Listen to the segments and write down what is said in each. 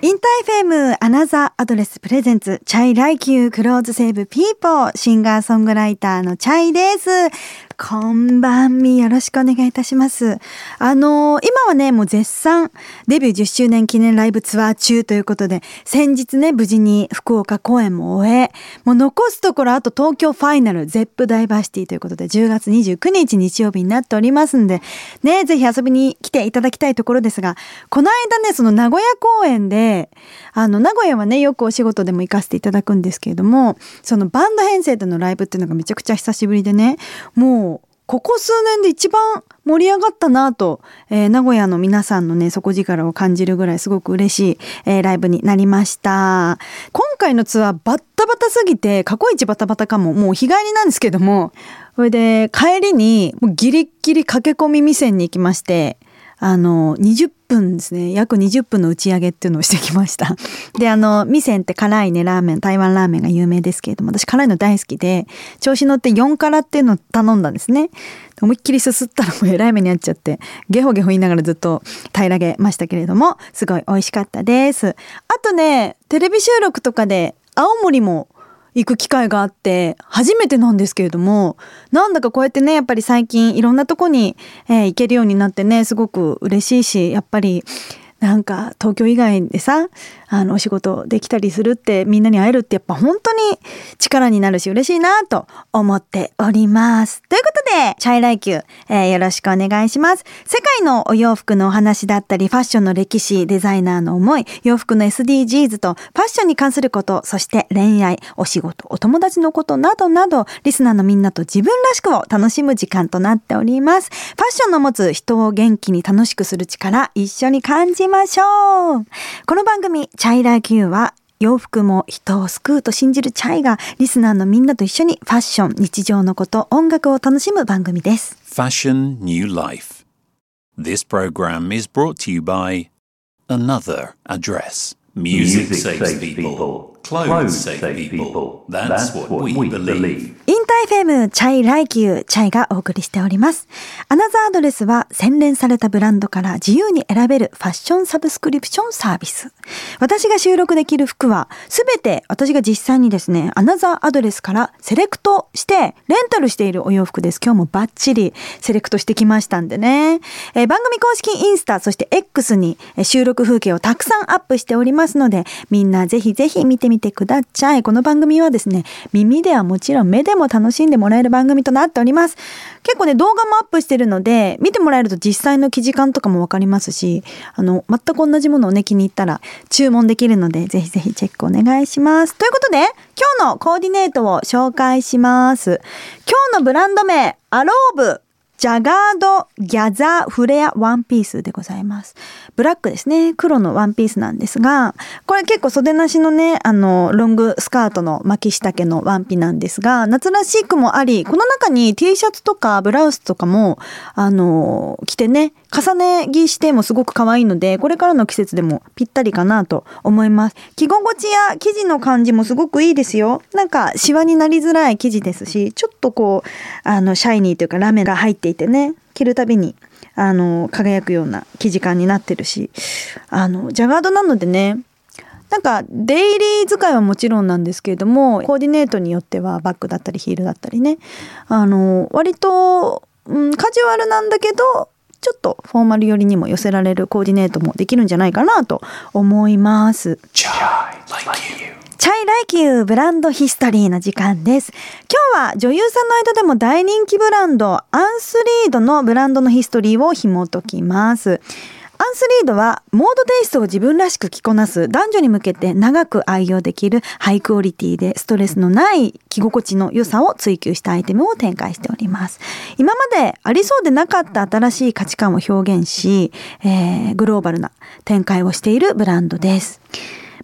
InterFM Another Address presents チャイライキュー clothes save people シンガーソングライターのチャイです。こんばんみよろしくお願いいたします。あのー今はね、もう絶賛デビュー10周年記念ライブツアー中ということで、先日ね、無事に福岡公演も終え、もう残すところあと東京ファイナル、 Zepp ダイバーシティということで、10月29日日曜日になっておりますんで、ね、ぜひ遊びに来ていただきたいところですが、この間ね、その名古屋公演で、あの、名古屋はね、よくお仕事でも行かせていただくんですけれども、そのバンド編成でのライブっていうのがめちゃくちゃ久しぶりでね、もう、ここ数年で一番盛り上がったなと、えー名古屋の皆さんのね、底力を感じるぐらいすごく嬉しい、えーライブになりました。今回のツアーバッタバタすぎて、過去一バタバタかも、もう日帰りなんですけども、それで帰りにギリッギリ駆け込み店に行きまして、あの、20分ですね。約20分の打ち上げっていうのをしてきました。で、あの、ミセンって辛いね、ラーメン、台湾ラーメンが有名ですけれども、私辛いの大好きで、調子乗って4辛っていうのを頼んだんですね。思いっきりすすったらもうえらい目にあっちゃって、ゲホゲホ言いながらずっと平らげましたけれども、すごい美味しかったです。あとね、テレビ収録とかで、青森も行く機会があって、初めてなんですけれども、なんだかこうやってね、やっぱり最近いろんなとこに、えー行けるようになってね、すごく嬉しいし、やっぱり、なんか東京以外でさ、あの、お仕事できたりするって、みんなに会えるってやっぱ本当に力になるし嬉しいなと思っております。ということで、チャイライキュー、えーよろしくお願いします。世界のお洋服のお話だったり、ファッションの歴史、デザイナーの思い、洋服の SDGs と、ファッションに関すること、そして恋愛、お仕事、お友達のことなどなど、リスナーのみんなと自分らしくを楽しむ時間となっております。ファッションの持つ人を元気に楽しくする力、一緒に感じましょう。この番組、チャイラー Q は、洋服も人を救うと信じるチャイが、リスナーのみんなと一緒にファッション、日常のこと、音楽を楽しむ番組です。Fashion New Life. This program is brought to you by Another Address. Music, saves people. Clothes save people. That's, what, we, believe. InterFM チャイライキューチャイがお送りしております。Another Address は洗練されたブランドから自由に選べるファッションサブスクリプションサービス。私が収録で着る服はすべて私が実際にですね、 Another Address からセレクトしてレンタルしているお洋服です。今日もバッチリセレクトしてきましたんでね。えー番組公式インスタ、そして X にえー収録風景をたくさんアップしておりますので、みんなぜひぜひ見てみてください。この番組はですね、耳ではもちろん目でも楽しんでもらえる番組となっております。結構ね、動画もアップしてるので、見てもらえると実際の生地感とかもわかりますし、あの、全く同じものをね、気に入ったら注文できるので、ぜひぜひチェックお願いします。ということで、今日のコーディネートを紹介します。今日のブランド名、アローブ。ジャガードギャザーフレアワンピースでございます。ブラックですね。黒のワンピースなんですが、これ結構袖なしのね、あの、ロングスカートの巻き下丈のワンピなんですが、夏らしくもあり、この中に T シャツとかブラウスとかも、あの、着てね、重ね着してもすごく可愛いので、これからの季節でもぴったりかなと思います。着心地や生地の感じもすごくいいですよ。なんかシワになりづらい生地ですし、ちょっとこう、あの、シャイニーというかラメが入っていてね、着るたびに、あの、輝くような生地感になってるし、あの、ジャガードなのでね、なんかデイリー使いはもちろんなんですけれどもコーディネートによってはバッグだったりヒールだったりねあの割と、うん、カジュアルなんだけどちょっとフォーマル寄りにも寄せられるコーディネートもできるんじゃないかなと思います。チャイライキューブランドヒストリーの時間です。今日は女優さんの間でも大人気ブランド、アンスリードのブランドのヒストリーを紐解きます。アンスリードはモードテイストを自分らしく着こなす男女に向けて長く愛用できるハイクオリティでストレスのない着心地の良さを追求したアイテムを展開しております。今までありそうでなかった新しい価値観を表現し、えーグローバルな展開をしているブランドです。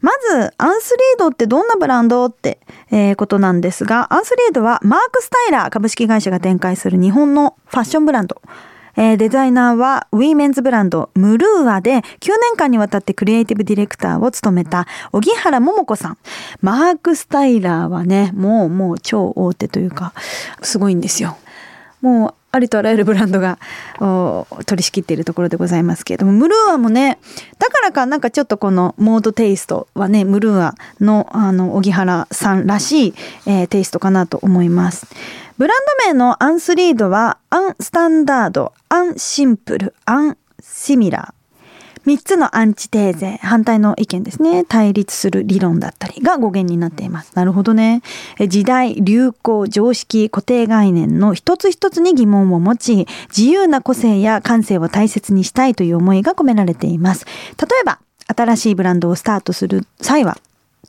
まず、アンスリードってどんなブランドって、えーことなんですが、アンスリードはマークスタイラー株式会社が展開する日本のファッションブランド。えーデザイナーはウィーメンズブランドムルーアで9年間にわたってクリエイティブディレクターを務めた小木原桃子さん。マークスタイラーはね、もうもう超大手というか、すごいんですよ。もうありとあらゆるブランドが取り仕切っているところでございますけれども、ムルーアもね、だからかなんかちょっとこのモードテイストはね、ムルーアのあの、小木原さんらしい、えー、テイストかなと思います。ブランド名のアンスリードは、アンスタンダード、アンシンプル、アンシミラー。3つのアンチテーゼ、反対の意見ですね。対立する理論だったりが語源になっています。なるほどね。時代、流行、常識、固定概念の一つ一つに疑問を持ち、自由な個性や感性を大切にしたいという思いが込められています。例えば、新しいブランドをスタートする際は、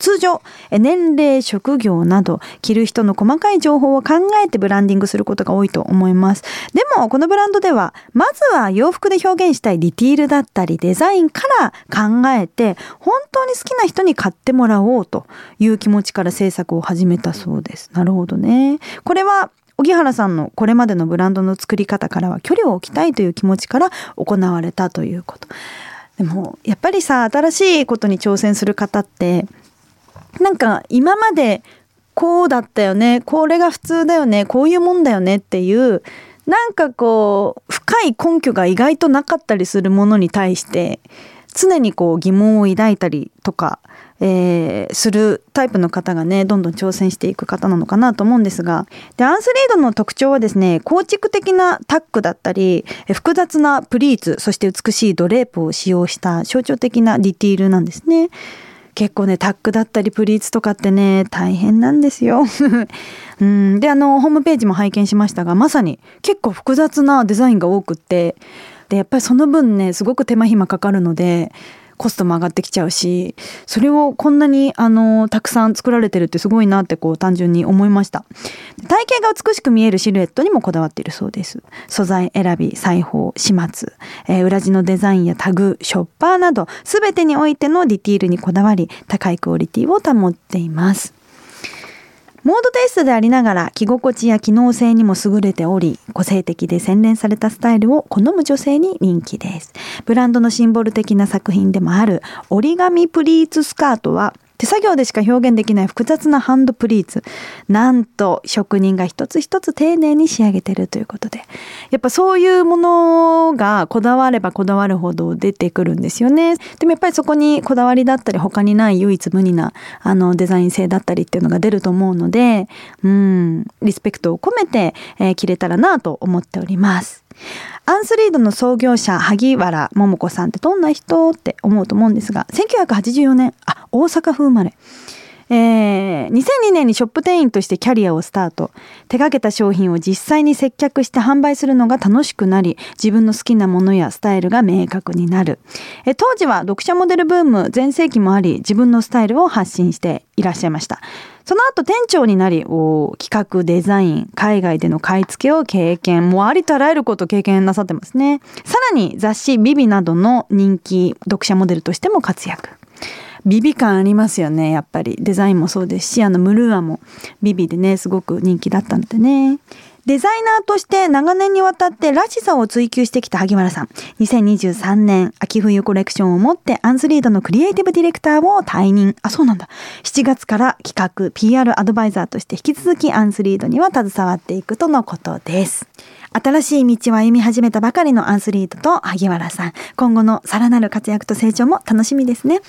通常、年齢、職業など、着る人の細かい情報を考えてブランディングすることが多いと思います。でも、このブランドでは、まずは洋服で表現したいディティールだったり、デザインから考えて、本当に好きな人に買ってもらおうという気持ちから制作を始めたそうです。なるほどね。これは、荻原さんのこれまでのブランドの作り方からは距離を置きたいという気持ちから行われたということ。でもやっぱりさ新しいことに挑戦する方ってなんか今までこうだったよねこれが普通だよねこういうもんだよねっていうなんかこう深い根拠が意外となかったりするものに対して常にこう疑問を抱いたりとか、えー、するタイプの方がねどんどん挑戦していく方なのかなと思うんですがでアンスリードの特徴はですね構築的なタックだったり複雑なプリーツそして美しいドレープを使用した象徴的なディティールなんですね。結構ねタックだったりプリーツとかってね大変なんですよ。うんであのホームページも拝見しましたがまさに結構複雑なデザインが多くってでやっぱりその分ねすごく手間暇かかるのでコストも上がってきちゃうしそれをこんなにあのたくさん作られてるってすごいなってこう単純に思いました。体型が美しく見えるシルエットにもこだわっているそうです。素材選び裁縫始末、えー、裏地のデザインやタグショッパーなど全てにおいてのディティールにこだわり高いクオリティを保っています。モードテイストでありながら着心地や機能性にも優れており、個性的で洗練されたスタイルを好む女性に人気です。ブランドのシンボル的な作品でもある折り紙プリーツスカートは手作業でしか表現できない複雑なハンドプリーツ。なんと職人が一つ一つ丁寧に仕上げてるということで。やっぱそういうものがこだわればこだわるほど出てくるんですよね。でもやっぱりそこにこだわりだったり他にない唯一無二なあのデザイン性だったりっていうのが出ると思うので、うん、リスペクトを込めて、えー、着れたらなと思っております。アンスリードの創業者萩原桃子さんってどんな人って思うと思うんですが1984年あ大阪府生まれ。えー、2002年にショップ店員としてキャリアをスタート。手掛けた商品を実際に接客して販売するのが楽しくなり自分の好きなものやスタイルが明確になる、えー、当時は読者モデルブーム全盛期もあり自分のスタイルを発信していらっしゃいました。その後店長になり企画デザイン海外での買い付けを経験もうありとあらゆることを経験なさってますね。さらに雑誌ビビなどの人気読者モデルとしても活躍。ビビ感ありますよねやっぱりデザインもそうですしあのムルーアもビビでねすごく人気だったのでねデザイナーとして長年にわたってらしさを追求してきた萩原さん。2023年秋冬コレクションをもってアンスリードのクリエイティブディレクターを退任。あ、そうなんだ。7月から企画 PR アドバイザーとして引き続きアンスリードには携わっていくとのことです。新しい道を歩み始めたばかりのアンスリートと萩原さん。今後のさらなる活躍と成長も楽しみですね。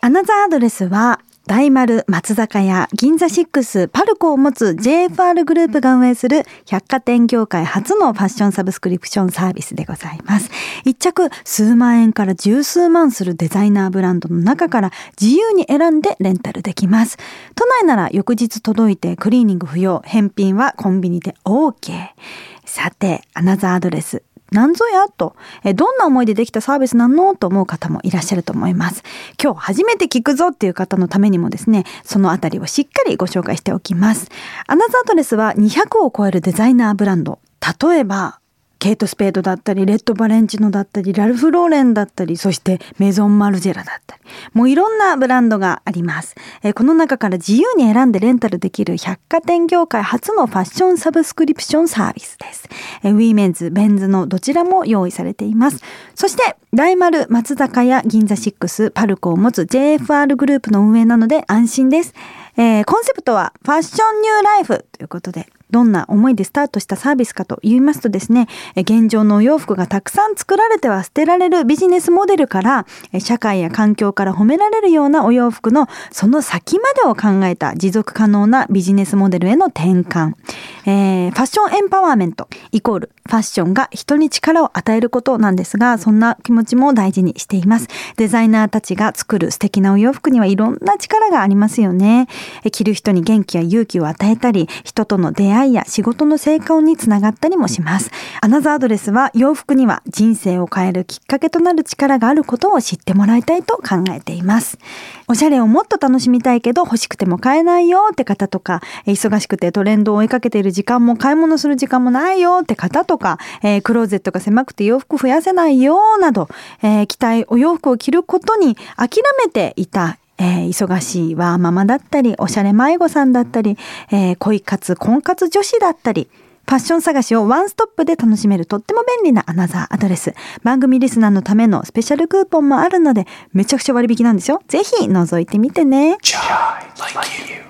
アナザーアドレスは大丸松坂屋銀座6パルコを持つ JFR グループが運営する百貨店業界初のファッションサブスクリプションサービスでございます。一着数万円から十数万するデザイナーブランドの中から自由に選んでレンタルできます。都内なら翌日届いてクリーニング不要、返品はコンビニで OK。さて、アナザーアドレスなんぞやと、えどんな思いでできたサービスなのと思う方もいらっしゃると思います。今日初めて聞くぞっていう方のためにもですね、そのあたりをしっかりご紹介しておきます。アナザードレスは200を超えるデザイナーブランド。例えば、ケイト・スペードだったり、レッド・バレンチノだったり、ラルフ・ローレンだったり、そしてメゾン・マルジェラだったり、もういろんなブランドがあります。えー、この中から自由に選んでレンタルできる百貨店業界初のファッションサブスクリプションサービスです。えー、ウィメンズ、メンズのどちらも用意されています。そして、大丸、松坂屋、 GINZA SIX、パルコを持つ JFR グループの運営なので安心です。えー、コンセプトは Fashion New Life ということで、どんな思いでスタートしたサービスかと言いますとですね、現状のお洋服がたくさん作られては捨てられるビジネスモデルから、社会や環境から褒められるようなお洋服のその先までを考えた持続可能なビジネスモデルへの転換。えー、ファッションエンパワーメントイコールファッションが人に力を与えることなんですが、そんな気持ちも大事にしています。デザイナーたちが作る素敵なお洋服にはいろんな力がありますよね。着る人に元気や勇気を与えたり、人との出会いや仕事の成功につながったりもします。アナザードレスは洋服には人生を変えるきっかけとなる力があることを知ってもらいたいと考えています。おしゃれをもっと楽しみたいけど欲しくても買えないよって方とか、忙しくてトレンドを追いかけている時間も買い物する時間もないよって方とか、えー、クローゼットが狭くて洋服増やせないよなど、えー、着たいお洋服を着ることに諦めていたえー、忙しいワーママだったり、おしゃれ迷子さんだったり、えー、恋活、婚活女子だったり、ファッション探しをワンストップで楽しめるとっても便利なアナザーアドレス。番組リスナーのためのスペシャルクーポンもあるので、めちゃくちゃ割引なんですよ。ぜひ覗いてみてね。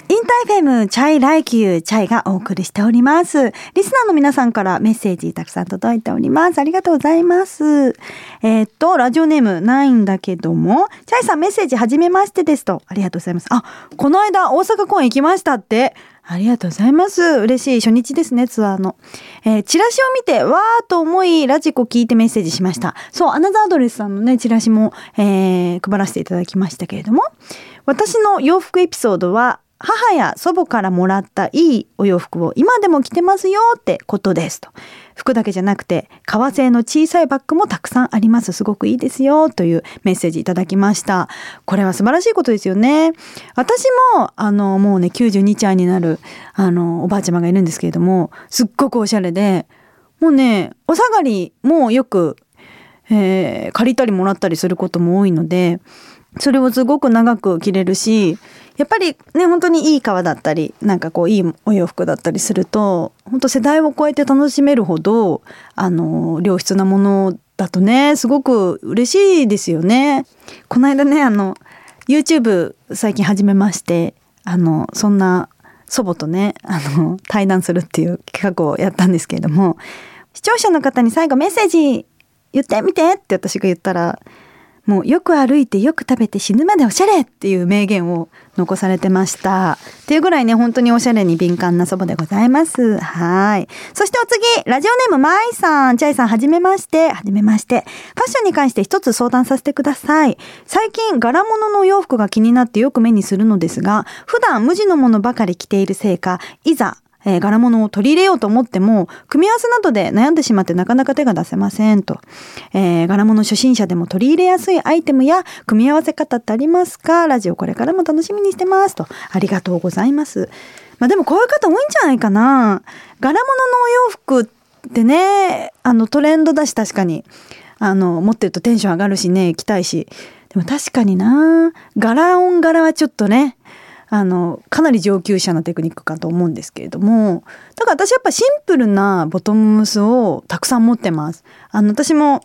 InterFM チャイライキュー、チャイがお送りしております。リスナーの皆さんからメッセージたくさん届いております。ありがとうございます。えー、っと、ラジオネームないんだけども、チャイさんメッセージはじめましてですと。ありがとうございます。あ、この間大阪公演行きましたって。ありがとうございます。嬉しい初日ですね、ツアーの。えー、チラシを見て、わーと思い、ラジコ聞いてメッセージしました。そう、アナザードレスさんのね、チラシも、えー、配らせていただきましたけれども、私の洋服エピソードは、母や祖母からもらったいいお洋服を今でも着てますよってことです。と。服だけじゃなくて革製の小さいバッグもたくさんあります。すごくいいですよというメッセージいただきました。これは素晴らしいことですよね。私もあのもうね92歳になるあのおばあちゃまがいるんですけれどもすっごくおしゃれで。もうねお下がりもよく、えー、借りたりもらったりすることも多いのでそれをすごく長く着れるしやっぱりね本当にいい革だったりなんかこういいお洋服だったりすると本当世代を超えて楽しめるほどあの良質なものだとねすごく嬉しいですよね。この間ねあの YouTube 最近始めましてあのそんな祖母とねあの対談するっていう企画をやったんですけれども視聴者の方に最後メッセージ言ってみてって私が言ったらもうよく歩いてよく食べて死ぬまでおしゃれっていう名言を残されてました。っていうぐらいね、本当におしゃれに敏感な祖母でございます。はい。そしてお次、ラジオネームまいさん、チャイさん、はじめまして、はじめまして。ファッションに関して一つ相談させてください。最近、柄物のお洋服が気になってよく目にするのですが、普段無地のものばかり着ているせいか、いざえー、柄物を取り入れようと思っても、組み合わせなどで悩んでしまってなかなか手が出せませんと。えー、柄物初心者でも取り入れやすいアイテムや組み合わせ方ってありますか？ラジオこれからも楽しみにしてますと。ありがとうございます。まあでもこういう方多いんじゃないかな。柄物のお洋服ってね、あのトレンドだし確かに。あの、持ってるとテンション上がるしね、着たいし。でも確かにな柄オン柄はちょっとね、あのかなり上級者なテクニックかと思うんですけれどもだから私やっぱシンプルなボトムスをたくさん持ってます。あの私も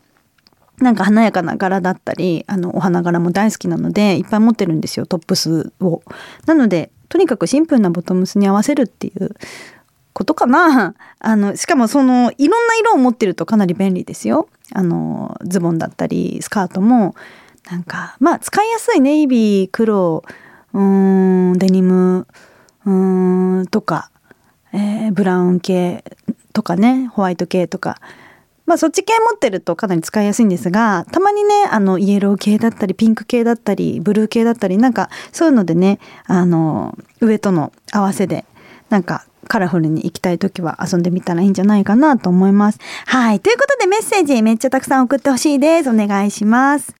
なんか華やかな柄だったりあのお花柄も大好きなのでいっぱい持ってるんですよトップスを。なのでとにかくシンプルなボトムスに合わせるっていうことかな。あのしかもそのいろんな色を持ってるとかなり便利ですよ。あのズボンだったりスカートもなんかまあ使いやすいネイビー黒うんデニムうんとか、えー、ブラウン系とかねホワイト系とか。まあそっち系持ってるとかなり使いやすいんですがたまにねあのイエロー系だったりピンク系だったりブルー系だったりなんかそういうのでねあの上との合わせでなんかカラフルに行きたい時は遊んでみたらいいんじゃないかなと思います。はい。ということでメッセージめっちゃたくさん送ってほしいです。お願いします。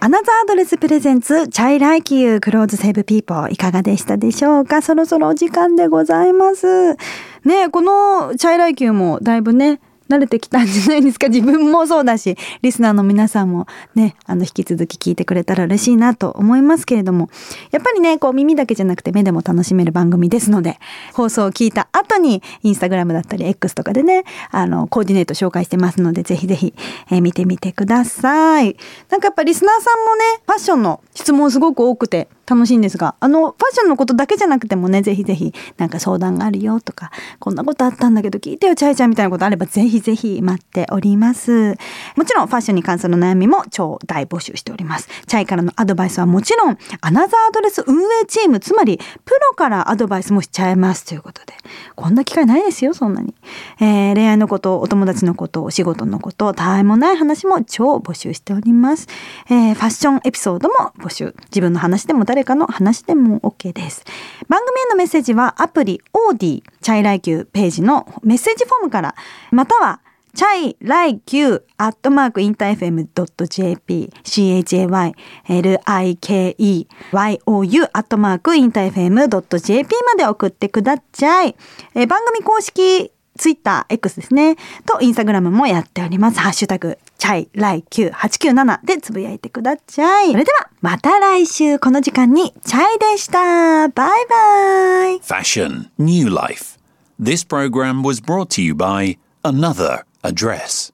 アナザーアドレス presents、チャイライキュー、 Clothes Save People、いかがでしたでしょうか？そろそろお時間でございます。ね、このチャイライキューもだいぶね、慣れてきたんじゃないですか？自分もそうだしリスナーの皆さんもねあの引き続き聞いてくれたら嬉しいなと思いますけれども。やっぱりねこう耳だけじゃなくて目でも楽しめる番組ですので放送を聞いた後にインスタグラムだったり X とかでねあのコーディネート紹介してますのでぜひぜひ、えー、見てみてください。なんかやっぱリスナーさんもねファッションの質問すごく多くて楽しいんですがあのファッションのことだけじゃなくてもねぜひぜひなんか相談があるよとかこんなことあったんだけど聞いてよチャイちゃんみたいなことあればぜひぜひ待っております。もちろんファッションに関する悩みも超大募集しております。チャイからのアドバイスはもちろんアナザーアドレス運営チームつまりプロからアドバイスもしちゃいますということで。こんな機会ないですよそんなに、えー、恋愛のことお友達のことお仕事のことたわいもない話も超募集しております、えー、ファッションエピソードも募集。自分の話でも大誰かの話でも OK です。番組へのメッセージはアプリオーディチャイライキューページのメッセージフォームからまたはチャイライキューアットマークインター FM.jp CHAY LIKEYOU アットマークインター FM.jp まで送ってください。え番組公式ツイッター X ですね。と、インスタグラムもやっております。ハッシュタグ、チャイライキュー897でつぶやいてください。それでは、また来週この時間に、チャイでした。バイバイ。Fashion, New Life. This program was brought to you by Another Address.